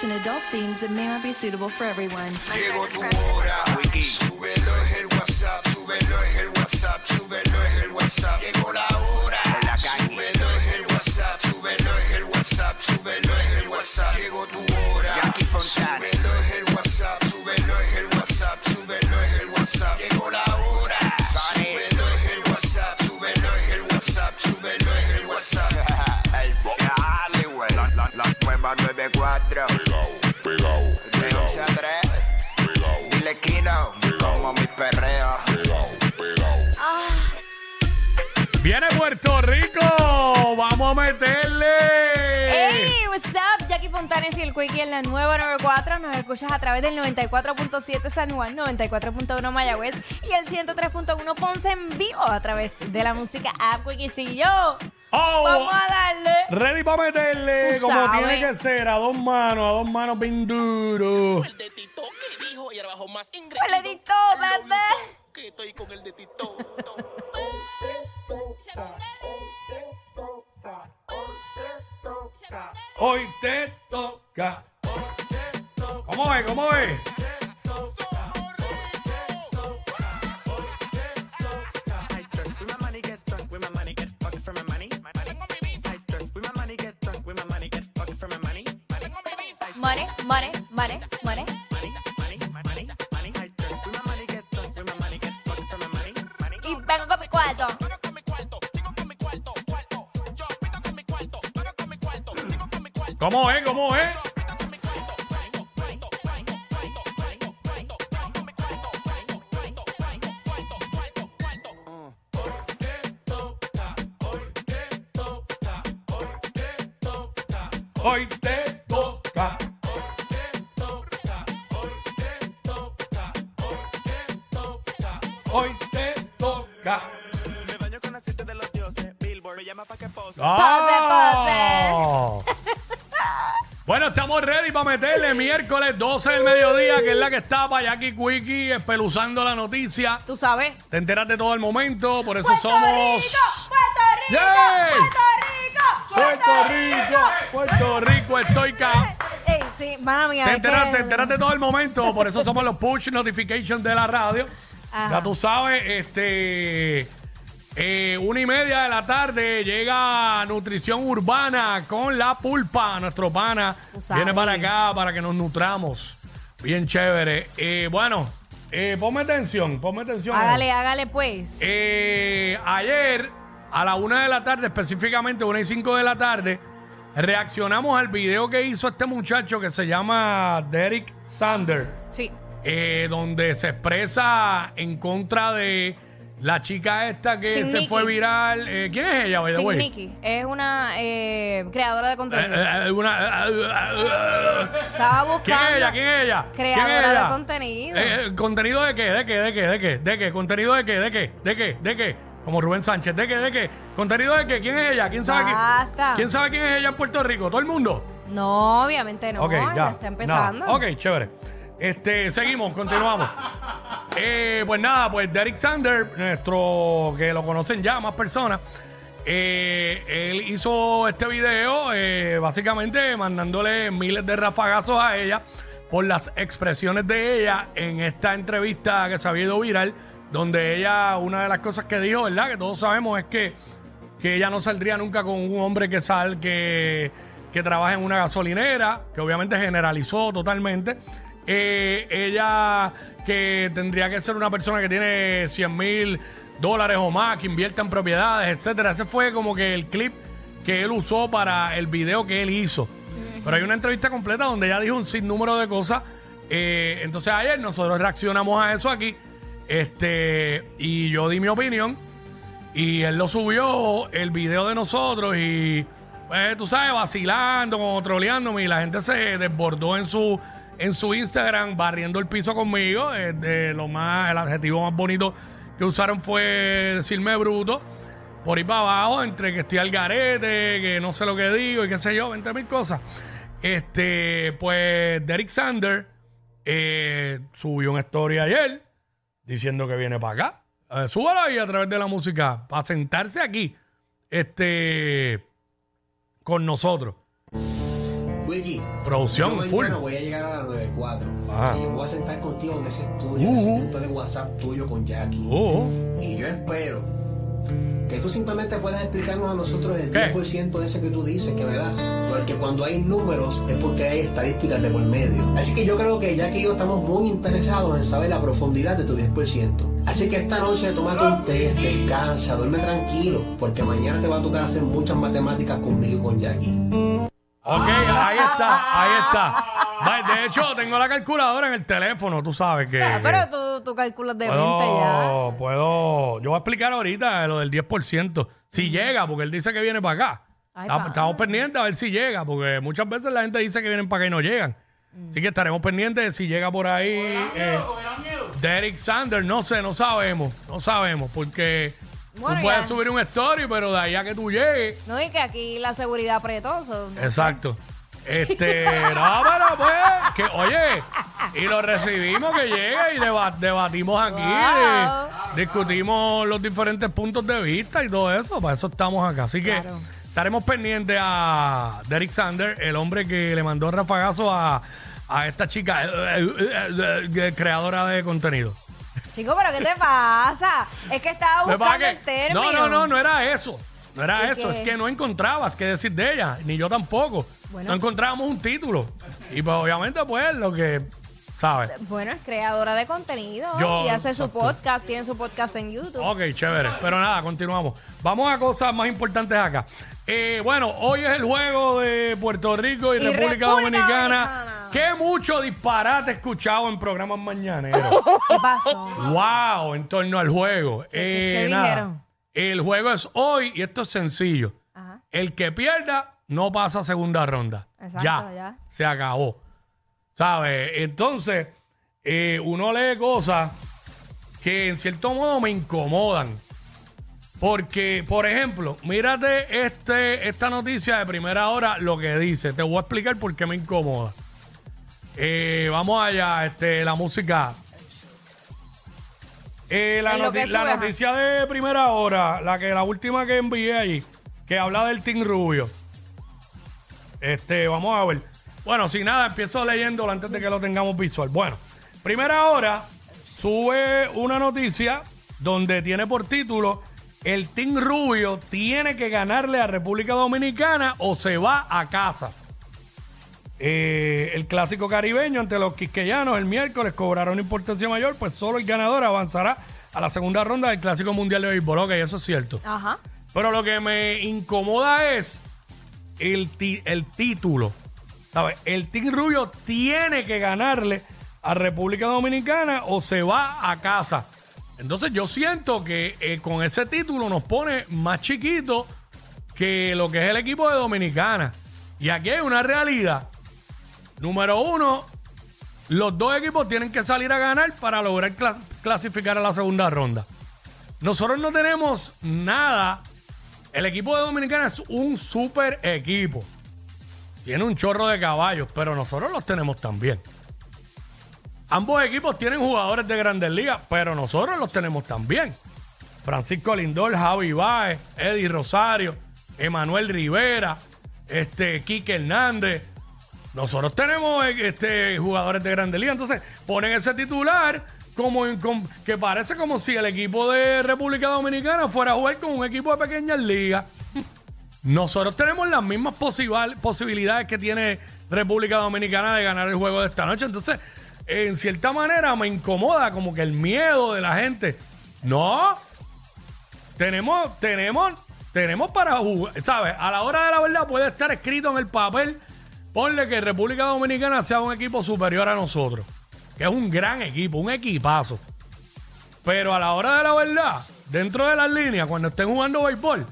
Explicit and adult themes that may not be suitable for everyone. Llegó tu hora, súbelo es el WhatsApp, súbelo es el WhatsApp, súbelo es el WhatsApp. Llegó la hora, súbelo es el WhatsApp, súbelo es el WhatsApp, súbelo es el WhatsApp. Llegó tu hora, súbelo es el WhatsApp, súbelo es el WhatsApp, súbelo es el WhatsApp. Llegó la hora, súbelo es el WhatsApp, súbelo es el WhatsApp, súbelo es el WhatsApp. El Dale, güey. La, la, la nueva 94. Viene Puerto Rico. Vamos a meterle. Hey, what's up? Jackie Fontanes y el Quickie en la nueva 94. Nos escuchas a través del 94.7 San Juan, 94.1 Mayagüez y el 103.1 Ponce en vivo a través de la música app Quickiecillo. Oh, Vamos a darle. Ready para meterle Tú como sabes. tiene que ser, a dos manos, a dos manos bien duro. El de Tito que dijo y ahora bajo más ingresos. Fulanito, bebé. Que estoy con el de Tito. Toca, hoy te toca. ¿Cómo es? ¿Cómo es? Money, money, money, ¿Cómo es? ¿Cómo es? Hoy te toca. Hoy te toca. Me baño con aceite de los dioses. Billboard me llama pa' que pose. ¡Ah! Bueno, estamos ready para meterle miércoles 12 del mediodía, que es la que está para Jackie Quickie espeluzando la noticia. Tú sabes. Te enteras de todo el momento, por eso ¡Puerto somos. Rico! ¡Puerto Rico! ¡Yay! ¡Puerto Rico! Puerto Rico, Puerto Rico, estoy acá. Ey, sí, mala mía. Te es enteras, que- te enteras de todo el momento, por eso somos los push notifications de la radio. Ajá. Ya tú sabes, este. Eh, una y media de la tarde llega Nutrición Urbana con la pulpa. Nuestro pana viene para acá para que nos nutramos. Bien chévere. Eh, bueno, eh, ponme atención, ponme atención. Hágale, hágale pues. Eh, ayer, a la una de la tarde, específicamente una y cinco de la tarde, reaccionamos al video que hizo este muchacho que se llama Derek Sander, Sí. donde se expresa en contra de la chica esta que Sin se fue viral. Eh, ¿Quién es ella, by the Sin way? Nikki. Es una eh, creadora de Eh, contenido. eh, eh, una- eh, eh, Estaba ¿Quién buscando. es ella? ¿Quién es ella? ¿Quién es Creadora de ella? contenido. Eh, eh, ¿Contenido de qué? ¿De qué? ¿De qué? ¿De qué? ¿De qué? ¿Contenido de qué? ¿De qué? ¿De qué? ¿De qué? Como Rubén Sánchez. ¿De qué? ¿De qué? ¿Contenido de qué? ¿Quién es ella? ¿Quién sabe, Basta. quién, ¿quién sabe quién es ella en Puerto Rico? ¿Todo el mundo? No, obviamente no. ok, ya. está empezando. Nada. Ok, chévere. Este, seguimos, continuamos. Eh, pues nada, pues Derek Sander, nuestro, que lo conocen ya más personas, eh, él hizo este video eh, básicamente mandándole miles de rafagazos a ella por las expresiones de ella en esta entrevista que se había ido viral, donde ella, una de las cosas que dijo, ¿verdad? Que todos sabemos es que, que ella no saldría nunca con un hombre que sal, que, que trabaja en una gasolinera, que obviamente generalizó totalmente. Eh, ella que tendría que ser una persona que tiene 100 mil dólares o más, que invierta en propiedades, etcétera. Ese fue como que el clip que él usó para el video que él hizo. Pero hay una entrevista completa donde ella dijo un sinnúmero de cosas. Eh, entonces ayer nosotros reaccionamos a eso aquí. Este, y yo di mi opinión. Y él lo subió, el video de nosotros, y pues, tú sabes, vacilando, como troleándome y la gente se desbordó en su, en su Instagram barriendo el piso conmigo. Eh, lo más, el adjetivo más bonito que usaron fue decirme bruto. Por ir para abajo, entre que estoy al garete, que no sé lo que digo y qué sé yo, 20 mil cosas. Este, pues Derek Sander eh, subió una historia ayer diciendo que viene para acá. Eh, súbalo ahí a través de la música para sentarse aquí este, con nosotros. Luigi, Producción yo full. voy a llegar a las 94 Ajá. y voy a sentar contigo en ese estudio, Uh. en ese punto de WhatsApp tuyo con Jackie. Oh, Y yo espero que tú simplemente puedas explicarnos a nosotros el ¿Qué? 10% de ese que tú dices que me das. Porque cuando hay números es porque hay estadísticas de por medio. Así que yo creo que Jackie y yo estamos muy interesados en saber la profundidad de tu 10%. Así que esta noche tómate un té, descansa, duerme tranquilo, porque mañana te va a tocar hacer muchas matemáticas conmigo y con Jackie. ok, ahí está, ahí está. Va, De hecho, tengo la calculadora en el teléfono, tú sabes que... Ah, que pero tú, tú calculas de 20 ya. puedo, puedo, yo voy a explicar ahorita lo del 10%. Si llega, porque él dice que viene para acá. Ay, Estamos- pa. Estamos pendientes a ver si llega, porque muchas veces la gente dice que vienen para acá y no llegan. Así que estaremos pendientes de si llega por ahí. eh, Derek Sanders, no sé, no sabemos, no sabemos, porque Bueno, tú puedes ya. subir un story, pero de ahí a que tú llegues. No, y que aquí la seguridad apretó. so, Exacto. Este, no, pero pues, que oye, y lo recibimos que llega y deba- debatimos aquí, Wow. discutimos los diferentes puntos de vista y todo eso, para eso estamos acá. Así que Claro. estaremos pendientes a Derek Sander, el hombre que le mandó rafagazo a, a esta chica, eh, eh, eh, eh, creadora de contenido. Chico, pero ¿qué te pasa? Es que estaba Lo que pasa buscando es el que- término. no, no, no, no era eso. No era ¿Y eso, es que no encontrabas qué decir de ella, ni yo tampoco. Bueno. No encontrábamos un título. Y pues obviamente pues lo que, ¿sabes? Bueno, es creadora de contenido Yo- y hace su podcast, tiene su podcast en YouTube. Ok, chévere. Pero nada, continuamos. Vamos a cosas más importantes acá. Eh, bueno, hoy es el juego de Puerto Rico y, Y República, Dominicana. Dominicana. Qué mucho disparate he escuchado en programas mañaneros. ¿Qué pasó? wow, en torno al juego. qué Eh, dijeron? El juego es hoy y esto es sencillo. Ajá. El que pierda no pasa a segunda ronda. Exacto, ya, ya. se acabó. ¿Sabes? Entonces, eh, uno lee cosas que en cierto modo me incomodan. Porque, por ejemplo, mírate este, esta noticia de primera hora, lo que dice. Te voy a explicar por qué me incomoda. Eh, vamos allá, este, la música. Eh, la, En lo que noti- la sube, ajá. noticia de primera hora, la que la última que envié ahí, que habla del Team Rubio. Este, vamos a ver. Bueno, sin nada, empiezo leyéndolo antes de que lo tengamos visual. Bueno, primera hora sube una noticia donde tiene por título El Team Rubio tiene que ganarle a República Dominicana o se va a casa. Eh, el clásico caribeño ante los quisqueyanos el miércoles cobrará una importancia mayor, pues solo el ganador avanzará a la segunda ronda del clásico mundial de béisbol. Ok, eso es cierto. Ajá. Pero lo que me incomoda es el, ti- el título. ¿Sabes? El Team Rubio tiene que ganarle a República Dominicana o se va a casa. Entonces yo siento que eh, con ese título nos pone más chiquito que lo que es el equipo de Dominicana. Y aquí hay una realidad. Número uno, los dos equipos tienen que salir a ganar para lograr clas- clasificar a la segunda ronda. Nosotros no tenemos nada. El equipo de Dominicana es un super equipo. Tiene un chorro de caballos, pero nosotros los tenemos también. Ambos equipos tienen jugadores de grandes ligas, pero nosotros los tenemos también. Francisco Lindor, Javi Baez, Eddie Rosario, Emanuel Rivera, este, Quique Hernández. Nosotros tenemos eh, este, jugadores de grandes ligas. Entonces, ponen ese titular como, que parece como si el equipo de República Dominicana fuera a jugar con un equipo de pequeñas ligas. Nosotros tenemos las mismas posibil- posibilidades que tiene República Dominicana de ganar el juego de esta noche. Entonces, en cierta manera me incomoda como que el miedo de la gente. No, tenemos, tenemos, tenemos para jugar, ¿sabes? A la hora de la verdad puede estar escrito en el papel, ponle que República Dominicana sea un equipo superior a nosotros, que es un gran equipo, un equipazo. Pero a la hora de la verdad, dentro de las líneas, cuando estén jugando béisbol,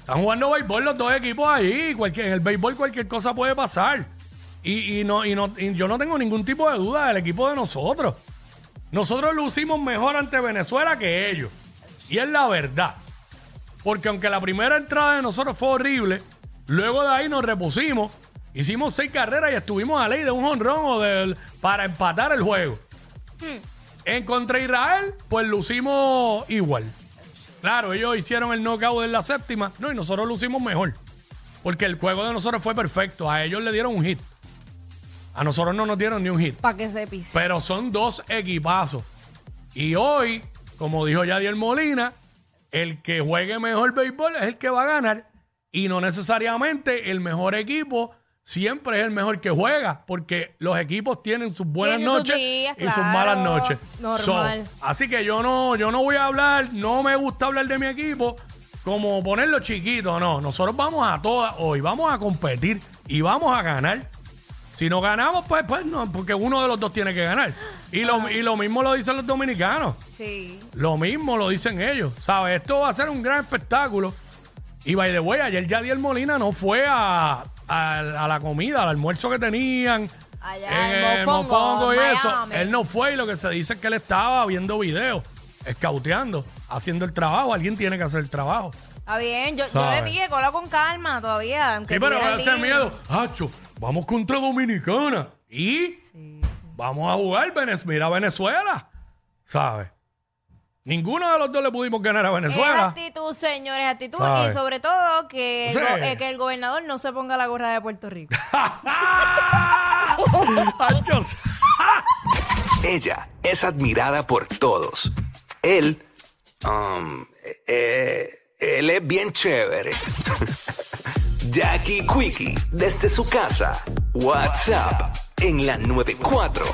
Están jugando béisbol los dos equipos ahí. En el béisbol cualquier cosa puede pasar. Y, no, yo no tengo ningún tipo de duda del equipo de nosotros. Nosotros lucimos mejor ante Venezuela que ellos. Y es la verdad. Porque aunque la primera entrada de nosotros fue horrible, luego de ahí nos repusimos, hicimos seis carreras y estuvimos a ley de un honrón o del, para empatar el juego. En contra Israel, pues lucimos igual. Claro, ellos hicieron el knockout en la séptima, no, y nosotros lucimos mejor. Porque el juego de nosotros fue perfecto. A ellos le dieron un hit. A nosotros no nos dieron ni un hit. Para que sepis. Pero son dos equipazos. Y hoy, como dijo Yadiel Molina, el que juegue mejor béisbol es el que va a ganar. Y no necesariamente el mejor equipo siempre es el mejor que juega, porque los equipos tienen sus buenas Tienen sus noches días, y sus claro. malas noches. Normal. Así que yo no, yo no voy a hablar, no me gusta hablar de mi equipo como ponerlo chiquito, no. Nosotros vamos a todas hoy, vamos a competir y vamos a ganar. Si no ganamos, pues, pues no, porque uno de los dos tiene que ganar. Y lo, y lo mismo lo dicen los dominicanos. Sí. Lo mismo lo dicen ellos. ¿Sabes? Esto va a ser un gran espectáculo. Y by the way, ayer Yadiel Molina no fue a, a- a la comida, al almuerzo que tenían. Allá en el Mofongo, Mofongo y eso. Él no fue y lo que se dice es que él estaba viendo videos, escauteando, haciendo el trabajo. Alguien tiene que hacer el trabajo. Está bien, yo, yo ¿Sabes? le dije, cola con calma todavía. Aunque Sí, pero tuviera ese lío. miedo. Hacho, vamos contra Dominicana. Y vamos a jugar Venez mira Venezuela. ¿Sabes? Ninguno de los dos le pudimos ganar a Es Venezuela. actitud, señores, actitud. ¿Sabes? Y sobre todo que el, go- eh, que el gobernador no se ponga la gorra de Puerto Rico. Hacho, Ella es admirada por todos. Él, um, eh, él es bien chévere. Jackie Quickie, desde su casa. WhatsApp, en la 94.